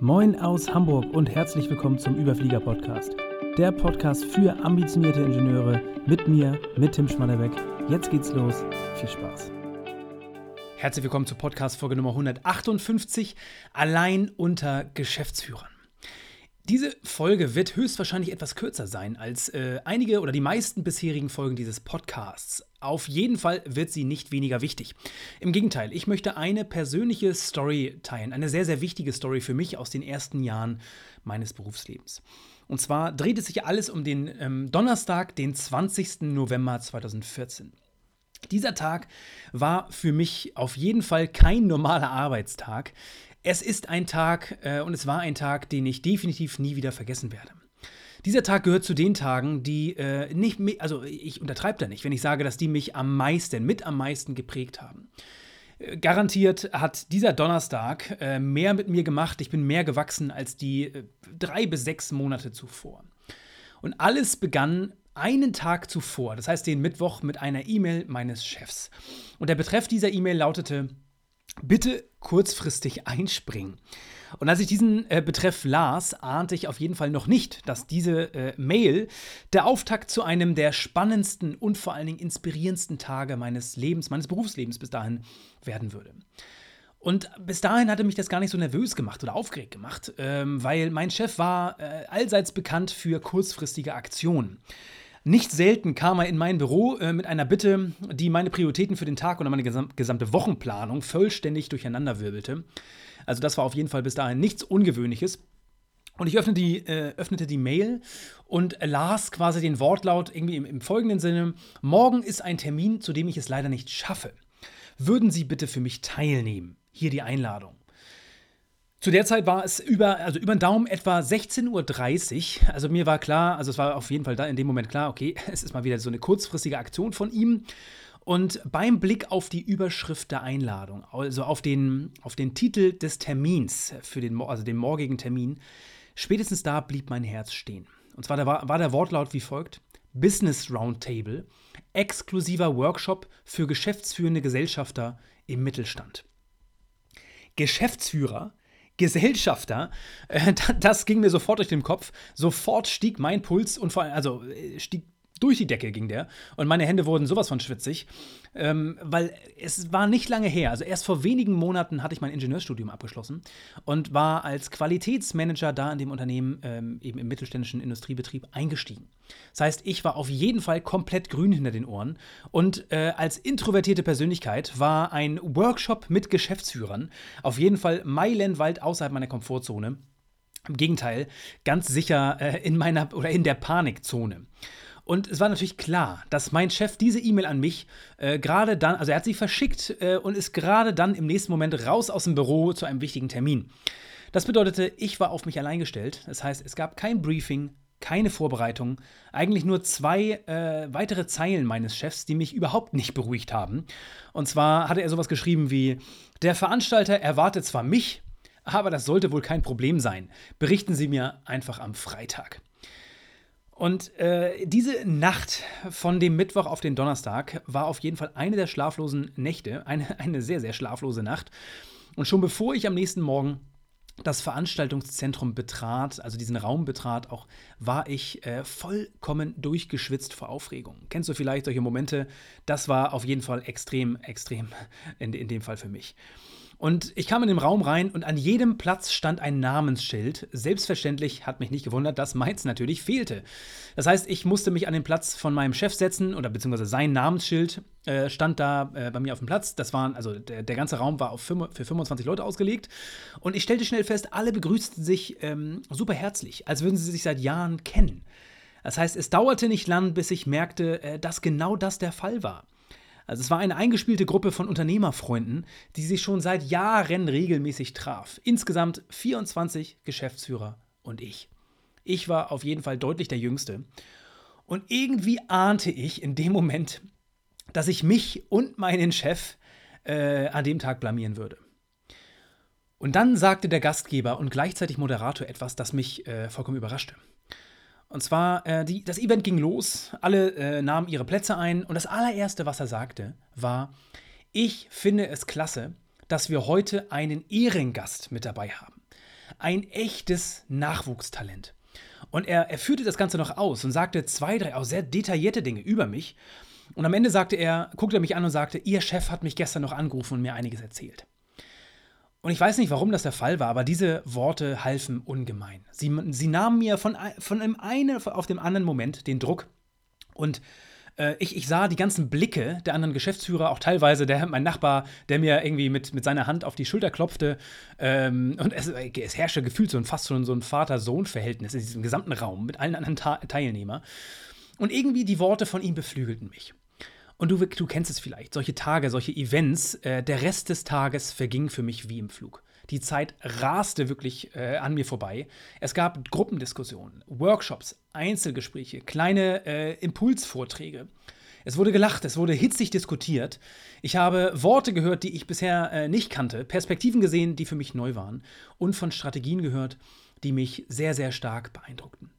Moin aus Hamburg und herzlich willkommen zum Überflieger Podcast. Der Podcast für ambitionierte Ingenieure mit mir, mit Tim Schmannebeck. Jetzt geht's los. Viel Spaß. Herzlich willkommen zur Podcast Folge Nummer 158, allein unter Geschäftsführern. Diese Folge wird höchstwahrscheinlich etwas kürzer sein als äh, einige oder die meisten bisherigen Folgen dieses Podcasts. Auf jeden Fall wird sie nicht weniger wichtig. Im Gegenteil, ich möchte eine persönliche Story teilen, eine sehr, sehr wichtige Story für mich aus den ersten Jahren meines Berufslebens. Und zwar dreht es sich alles um den ähm, Donnerstag, den 20. November 2014. Dieser Tag war für mich auf jeden Fall kein normaler Arbeitstag. Es ist ein Tag äh, und es war ein Tag, den ich definitiv nie wieder vergessen werde. Dieser Tag gehört zu den Tagen, die äh, nicht, also ich untertreibe da nicht, wenn ich sage, dass die mich am meisten, mit am meisten geprägt haben. Äh, garantiert hat dieser Donnerstag äh, mehr mit mir gemacht. Ich bin mehr gewachsen als die äh, drei bis sechs Monate zuvor. Und alles begann einen Tag zuvor, das heißt den Mittwoch, mit einer E-Mail meines Chefs. Und der Betreff dieser E-Mail lautete: bitte kurzfristig einspringen. Und als ich diesen äh, Betreff las, ahnte ich auf jeden Fall noch nicht, dass diese äh, Mail der Auftakt zu einem der spannendsten und vor allen Dingen inspirierendsten Tage meines Lebens, meines Berufslebens bis dahin werden würde. Und bis dahin hatte mich das gar nicht so nervös gemacht oder aufgeregt gemacht, ähm, weil mein Chef war äh, allseits bekannt für kurzfristige Aktionen. Nicht selten kam er in mein Büro äh, mit einer Bitte, die meine Prioritäten für den Tag oder meine gesam gesamte Wochenplanung vollständig durcheinanderwirbelte. Also das war auf jeden Fall bis dahin nichts Ungewöhnliches. Und ich öffnete die, äh, öffnete die Mail und las quasi den Wortlaut irgendwie im, im folgenden Sinne: Morgen ist ein Termin, zu dem ich es leider nicht schaffe. Würden Sie bitte für mich teilnehmen? Hier die Einladung. Zu der Zeit war es über, also über den Daumen etwa 16.30 Uhr. Also mir war klar, also es war auf jeden Fall da in dem Moment klar, okay, es ist mal wieder so eine kurzfristige Aktion von ihm. Und beim Blick auf die Überschrift der Einladung, also auf den, auf den Titel des Termins für den, also den morgigen Termin, spätestens da blieb mein Herz stehen. Und zwar war, war der Wortlaut wie folgt: Business Roundtable, exklusiver Workshop für geschäftsführende Gesellschafter im Mittelstand. Geschäftsführer Gesellschafter, äh, das ging mir sofort durch den Kopf. Sofort stieg mein Puls und vor allem, also äh, stieg durch die Decke ging der und meine Hände wurden sowas von schwitzig, ähm, weil es war nicht lange her. Also erst vor wenigen Monaten hatte ich mein Ingenieurstudium abgeschlossen und war als Qualitätsmanager da in dem Unternehmen, ähm, eben im mittelständischen Industriebetrieb, eingestiegen. Das heißt, ich war auf jeden Fall komplett grün hinter den Ohren und äh, als introvertierte Persönlichkeit war ein Workshop mit Geschäftsführern auf jeden Fall meilenweit außerhalb meiner Komfortzone. Im Gegenteil, ganz sicher äh, in meiner oder in der Panikzone. Und es war natürlich klar, dass mein Chef diese E-Mail an mich äh, gerade dann, also er hat sie verschickt äh, und ist gerade dann im nächsten Moment raus aus dem Büro zu einem wichtigen Termin. Das bedeutete, ich war auf mich allein gestellt. Das heißt, es gab kein Briefing, keine Vorbereitung, eigentlich nur zwei äh, weitere Zeilen meines Chefs, die mich überhaupt nicht beruhigt haben. Und zwar hatte er sowas geschrieben wie: Der Veranstalter erwartet zwar mich, aber das sollte wohl kein Problem sein. Berichten Sie mir einfach am Freitag. Und äh, diese Nacht von dem Mittwoch auf den Donnerstag war auf jeden Fall eine der schlaflosen Nächte, eine, eine sehr, sehr schlaflose Nacht. Und schon bevor ich am nächsten Morgen das Veranstaltungszentrum betrat, also diesen Raum betrat, auch war ich äh, vollkommen durchgeschwitzt vor Aufregung. Kennst du vielleicht solche Momente? Das war auf jeden Fall extrem, extrem in, in dem Fall für mich. Und ich kam in den Raum rein und an jedem Platz stand ein Namensschild. Selbstverständlich hat mich nicht gewundert, dass meins natürlich fehlte. Das heißt, ich musste mich an den Platz von meinem Chef setzen oder beziehungsweise sein Namensschild äh, stand da äh, bei mir auf dem Platz. Das waren, also der, der ganze Raum war auf für 25 Leute ausgelegt. Und ich stellte schnell fest, alle begrüßten sich ähm, super herzlich, als würden sie sich seit Jahren kennen. Das heißt, es dauerte nicht lang, bis ich merkte, äh, dass genau das der Fall war. Also es war eine eingespielte Gruppe von Unternehmerfreunden, die sich schon seit Jahren regelmäßig traf. Insgesamt 24 Geschäftsführer und ich. Ich war auf jeden Fall deutlich der Jüngste. Und irgendwie ahnte ich in dem Moment, dass ich mich und meinen Chef äh, an dem Tag blamieren würde. Und dann sagte der Gastgeber und gleichzeitig Moderator etwas, das mich äh, vollkommen überraschte. Und zwar, äh, die, das Event ging los, alle äh, nahmen ihre Plätze ein und das allererste, was er sagte, war, ich finde es klasse, dass wir heute einen Ehrengast mit dabei haben. ein echtes Nachwuchstalent. Und er, er führte das Ganze noch aus und sagte zwei, drei auch sehr detaillierte Dinge über mich. Und am Ende sagte er, guckte er mich an und sagte, Ihr Chef hat mich gestern noch angerufen und mir einiges erzählt. Und ich weiß nicht, warum das der Fall war, aber diese Worte halfen ungemein. Sie, sie nahmen mir von, von dem einen auf den anderen Moment den Druck und äh, ich, ich, sah die ganzen Blicke der anderen Geschäftsführer, auch teilweise der, mein Nachbar, der mir irgendwie mit, mit seiner Hand auf die Schulter klopfte. Ähm, und es, es herrschte gefühlt so ein, fast schon so ein Vater-Sohn-Verhältnis in diesem gesamten Raum mit allen anderen Ta Teilnehmern. Und irgendwie die Worte von ihm beflügelten mich. Und du, du kennst es vielleicht, solche Tage, solche Events, äh, der Rest des Tages verging für mich wie im Flug. Die Zeit raste wirklich äh, an mir vorbei. Es gab Gruppendiskussionen, Workshops, Einzelgespräche, kleine äh, Impulsvorträge. Es wurde gelacht, es wurde hitzig diskutiert. Ich habe Worte gehört, die ich bisher äh, nicht kannte, Perspektiven gesehen, die für mich neu waren und von Strategien gehört, die mich sehr, sehr stark beeindruckten.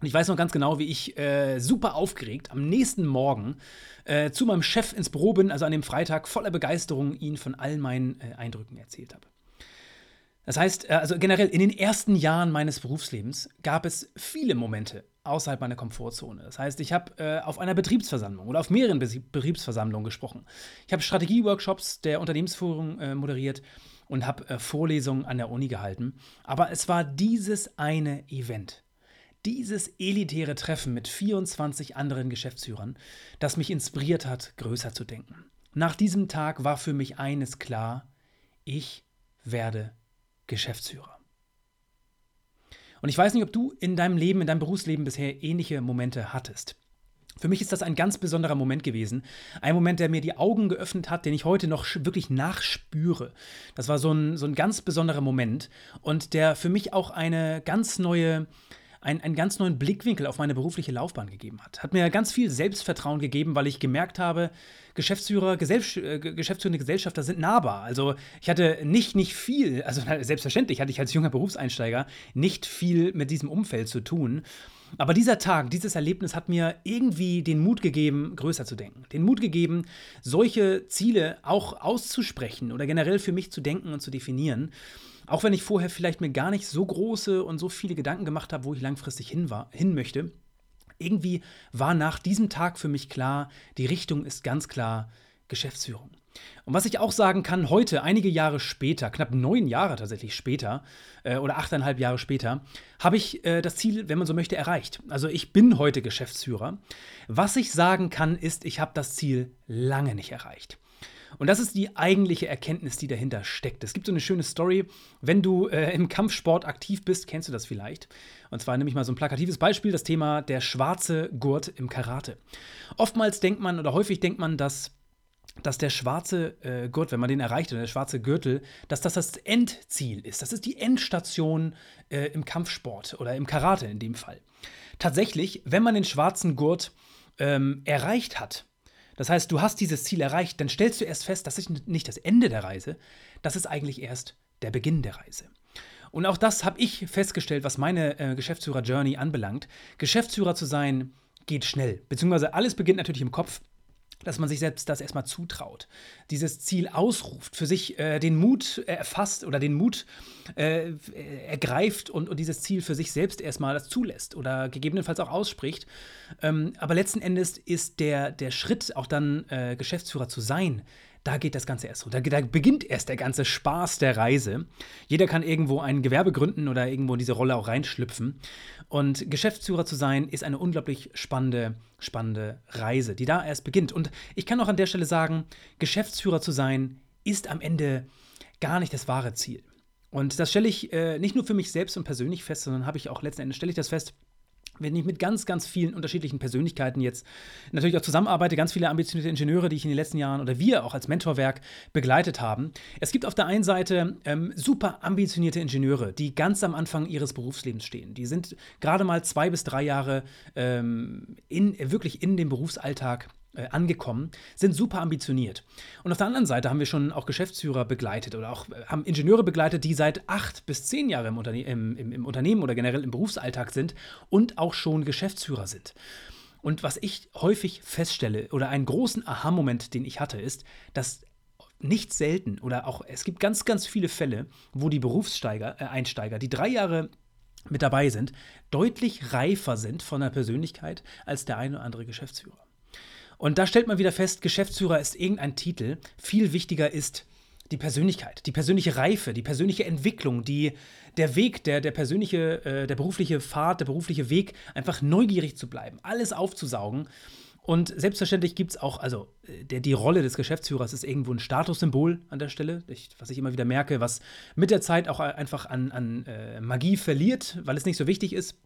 Und ich weiß noch ganz genau, wie ich äh, super aufgeregt am nächsten Morgen äh, zu meinem Chef ins Büro bin, also an dem Freitag, voller Begeisterung ihn von all meinen äh, Eindrücken erzählt habe. Das heißt, äh, also generell in den ersten Jahren meines Berufslebens gab es viele Momente außerhalb meiner Komfortzone. Das heißt, ich habe äh, auf einer Betriebsversammlung oder auf mehreren Betriebsversammlungen gesprochen. Ich habe Strategieworkshops der Unternehmensführung äh, moderiert und habe Vorlesungen an der Uni gehalten. Aber es war dieses eine Event dieses elitäre Treffen mit 24 anderen Geschäftsführern, das mich inspiriert hat, größer zu denken. Nach diesem Tag war für mich eines klar, ich werde Geschäftsführer. Und ich weiß nicht, ob du in deinem Leben, in deinem Berufsleben bisher ähnliche Momente hattest. Für mich ist das ein ganz besonderer Moment gewesen. Ein Moment, der mir die Augen geöffnet hat, den ich heute noch wirklich nachspüre. Das war so ein, so ein ganz besonderer Moment und der für mich auch eine ganz neue einen, einen ganz neuen Blickwinkel auf meine berufliche Laufbahn gegeben hat. Hat mir ganz viel Selbstvertrauen gegeben, weil ich gemerkt habe, Geschäftsführer, Gesellsch äh, geschäftsführende Gesellschafter sind nahbar. Also ich hatte nicht, nicht viel, also selbstverständlich hatte ich als junger Berufseinsteiger nicht viel mit diesem Umfeld zu tun. Aber dieser Tag, dieses Erlebnis hat mir irgendwie den Mut gegeben, größer zu denken. Den Mut gegeben, solche Ziele auch auszusprechen oder generell für mich zu denken und zu definieren. Auch wenn ich vorher vielleicht mir gar nicht so große und so viele Gedanken gemacht habe, wo ich langfristig hin, war, hin möchte. Irgendwie war nach diesem Tag für mich klar, die Richtung ist ganz klar Geschäftsführung. Und was ich auch sagen kann, heute, einige Jahre später, knapp neun Jahre tatsächlich später, äh, oder achteinhalb Jahre später, habe ich äh, das Ziel, wenn man so möchte, erreicht. Also ich bin heute Geschäftsführer. Was ich sagen kann, ist, ich habe das Ziel lange nicht erreicht. Und das ist die eigentliche Erkenntnis, die dahinter steckt. Es gibt so eine schöne Story, wenn du äh, im Kampfsport aktiv bist, kennst du das vielleicht. Und zwar nämlich mal so ein plakatives Beispiel, das Thema der schwarze Gurt im Karate. Oftmals denkt man oder häufig denkt man, dass dass der schwarze äh, Gurt, wenn man den erreicht, oder der schwarze Gürtel, dass das das Endziel ist. Das ist die Endstation äh, im Kampfsport oder im Karate in dem Fall. Tatsächlich, wenn man den schwarzen Gurt ähm, erreicht hat, das heißt, du hast dieses Ziel erreicht, dann stellst du erst fest, das ist nicht das Ende der Reise, das ist eigentlich erst der Beginn der Reise. Und auch das habe ich festgestellt, was meine äh, Geschäftsführer-Journey anbelangt. Geschäftsführer zu sein geht schnell, beziehungsweise alles beginnt natürlich im Kopf dass man sich selbst das erstmal zutraut, dieses Ziel ausruft, für sich äh, den Mut erfasst oder den Mut äh, ergreift und, und, dieses Ziel für sich selbst erstmal das zulässt oder gegebenenfalls auch ausspricht. Ähm, aber letzten Endes ist der, der Schritt, auch dann äh, Geschäftsführer zu sein, da geht das Ganze erst so. Da, da, beginnt erst der ganze Spaß der Reise. Jeder kann irgendwo ein Gewerbe gründen oder irgendwo in diese Rolle auch reinschlüpfen. Und Geschäftsführer zu sein, ist eine unglaublich spannende, spannende Reise, die da erst beginnt. Und ich kann auch an der Stelle sagen, Geschäftsführer zu sein, ist am Ende gar nicht das wahre Ziel. Und das stelle ich äh, nicht nur für mich selbst und persönlich fest, sondern habe ich auch letzten Endes stelle ich das fest, wenn ich mit ganz, ganz vielen unterschiedlichen Persönlichkeiten jetzt natürlich auch zusammenarbeite, ganz viele ambitionierte Ingenieure, die ich in den letzten Jahren oder wir auch als Mentorwerk begleitet haben. Es gibt auf der einen Seite ähm, super ambitionierte Ingenieure, die ganz am Anfang ihres Berufslebens stehen. Die sind gerade mal zwei bis drei Jahre ähm, in, wirklich in dem Berufsalltag äh, angekommen, sind super ambitioniert. Und auf der anderen Seite haben wir schon auch Geschäftsführer begleitet oder auch äh, haben Ingenieure begleitet, die seit acht bis zehn Jahren im, Unterne im, im, im Unternehmen oder generell im Berufsalltag sind und auch schon Geschäftsführer sind. Und was ich häufig feststelle oder einen großen Aha-Moment, den ich hatte, ist, dass nicht selten oder auch es gibt ganz, ganz viele Fälle, wo die Berufssteiger, äh, Einsteiger, die drei Jahre mit dabei sind, deutlich reifer sind von der Persönlichkeit als der eine oder andere Geschäftsführer. Und da stellt man wieder fest, Geschäftsführer ist irgendein Titel. Viel wichtiger ist die Persönlichkeit, die persönliche Reife, die persönliche Entwicklung, die, der Weg, der, der persönliche, äh, der berufliche Pfad, der berufliche Weg, einfach neugierig zu bleiben, alles aufzusaugen. Und selbstverständlich gibt es auch, also äh, der, die Rolle des Geschäftsführers ist irgendwo ein Statussymbol an der Stelle, ich, was ich immer wieder merke, was mit der Zeit auch einfach an, an äh, Magie verliert, weil es nicht so wichtig ist.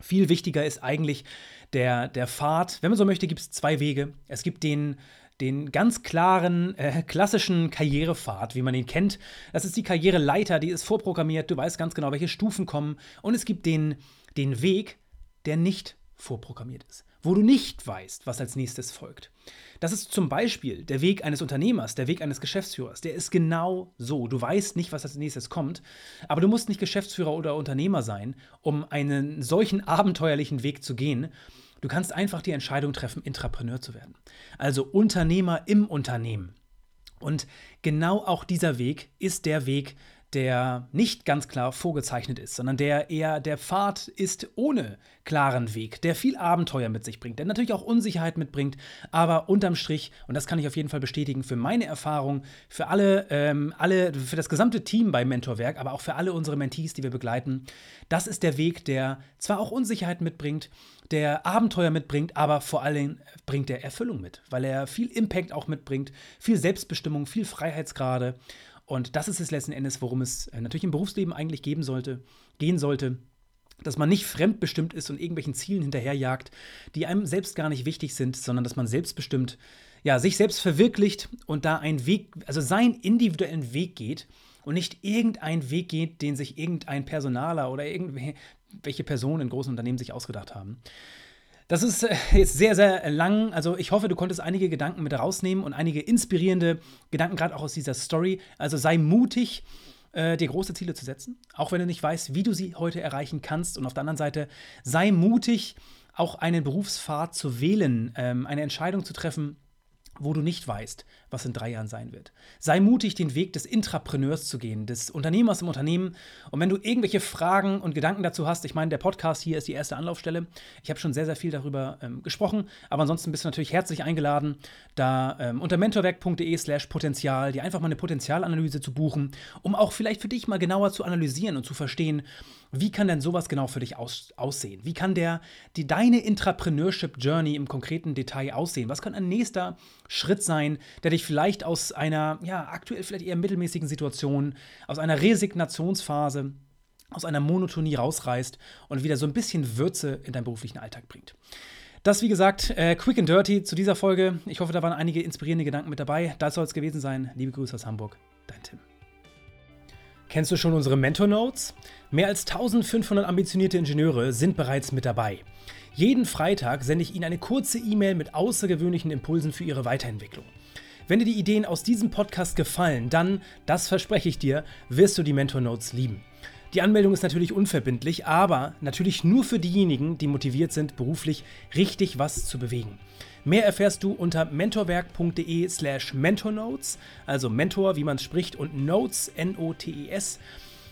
Viel wichtiger ist eigentlich der, der Pfad. Wenn man so möchte, gibt es zwei Wege. Es gibt den den ganz klaren, äh, klassischen Karrierepfad, wie man ihn kennt. Das ist die Karriereleiter, die ist vorprogrammiert, du weißt ganz genau, welche Stufen kommen. Und es gibt den, den Weg, der nicht vorprogrammiert ist, wo du nicht weißt, was als nächstes folgt. Das ist zum Beispiel der Weg eines Unternehmers, der Weg eines Geschäftsführers. Der ist genau so. Du weißt nicht, was als nächstes kommt, aber du musst nicht Geschäftsführer oder Unternehmer sein, um einen solchen abenteuerlichen Weg zu gehen. Du kannst einfach die Entscheidung treffen, Intrapreneur zu werden. Also Unternehmer im Unternehmen. Und genau auch dieser Weg ist der Weg, der nicht ganz klar vorgezeichnet ist, sondern der eher der Pfad ist ohne klaren Weg, der viel Abenteuer mit sich bringt, der natürlich auch Unsicherheit mitbringt, aber unterm Strich, und das kann ich auf jeden Fall bestätigen, für meine Erfahrung, für alle, ähm, alle, für das gesamte Team bei Mentorwerk, aber auch für alle unsere Mentees, die wir begleiten, das ist der Weg, der zwar auch Unsicherheit mitbringt, der Abenteuer mitbringt, aber vor allem bringt er Erfüllung mit, weil er viel Impact auch mitbringt, viel Selbstbestimmung, viel Freiheitsgrade. Und das ist es letzten Endes, worum es äh, natürlich im Berufsleben eigentlich geben sollte, gehen sollte. Dass man nicht fremdbestimmt ist und irgendwelchen Zielen hinterherjagt, die einem selbst gar nicht wichtig sind, sondern dass man selbstbestimmt, ja, sich selbst verwirklicht und da einen Weg, also seinen individuellen Weg geht und nicht irgendeinen Weg geht, den sich irgendein Personaler oder irgendwelche Personen in großen Unternehmen sich ausgedacht haben. Das ist äh, jetzt sehr, sehr lang. Also ich hoffe, du konntest einige Gedanken mit rausnehmen und einige inspirierende Gedanken gerade auch aus dieser Story. Also sei mutig, äh, dir große Ziele zu setzen, auch wenn du nicht weißt, wie du sie heute erreichen kannst. Und auf der anderen Seite sei mutig, auch einen Berufspfad zu wählen, ähm, eine Entscheidung zu treffen, wo du nicht weißt, was in drei Jahren sein wird. Sei mutig, den Weg des Intrapreneurs zu gehen, des Unternehmers im Unternehmen. Und wenn du irgendwelche Fragen und Gedanken dazu hast, ich meine, der Podcast hier ist die erste Anlaufstelle. Ich habe schon sehr, sehr viel darüber ähm, gesprochen, aber ansonsten bist du natürlich herzlich eingeladen, da ähm, unter mentorwerk.de/slash Potenzial dir einfach mal eine Potenzialanalyse zu buchen, um auch vielleicht für dich mal genauer zu analysieren und zu verstehen, wie kann denn sowas genau für dich aus, aussehen? Wie kann der, die, deine Intrapreneurship Journey im konkreten Detail aussehen? Was kann ein nächster Schritt sein, der dich vielleicht aus einer, ja, aktuell vielleicht eher mittelmäßigen Situation, aus einer Resignationsphase, aus einer Monotonie rausreißt und wieder so ein bisschen Würze in deinen beruflichen Alltag bringt. Das, wie gesagt, äh, quick and dirty zu dieser Folge. Ich hoffe, da waren einige inspirierende Gedanken mit dabei. Das soll es gewesen sein. Liebe Grüße aus Hamburg, dein Tim. Kennst du schon unsere Mentor Notes? Mehr als 1500 ambitionierte Ingenieure sind bereits mit dabei. Jeden Freitag sende ich Ihnen eine kurze E-Mail mit außergewöhnlichen Impulsen für Ihre Weiterentwicklung. Wenn dir die Ideen aus diesem Podcast gefallen, dann, das verspreche ich dir, wirst du die Mentor Notes lieben. Die Anmeldung ist natürlich unverbindlich, aber natürlich nur für diejenigen, die motiviert sind, beruflich richtig was zu bewegen. Mehr erfährst du unter mentorwerk.de slash mentornotes, also Mentor, wie man spricht, und Notes, N-O-T-E-S.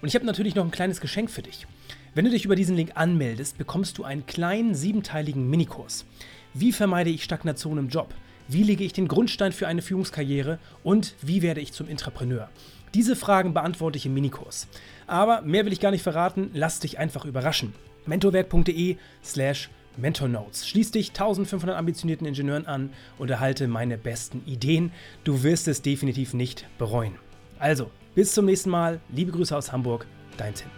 Und ich habe natürlich noch ein kleines Geschenk für dich. Wenn du dich über diesen Link anmeldest, bekommst du einen kleinen siebenteiligen Minikurs. Wie vermeide ich Stagnation im Job? Wie lege ich den Grundstein für eine Führungskarriere? Und wie werde ich zum Intrapreneur? Diese Fragen beantworte ich im Minikurs. Aber mehr will ich gar nicht verraten, lass dich einfach überraschen. mentorwerk.de slash Mentornotes. Schließ dich 1500 ambitionierten Ingenieuren an und erhalte meine besten Ideen. Du wirst es definitiv nicht bereuen. Also, bis zum nächsten Mal. Liebe Grüße aus Hamburg, dein Tim.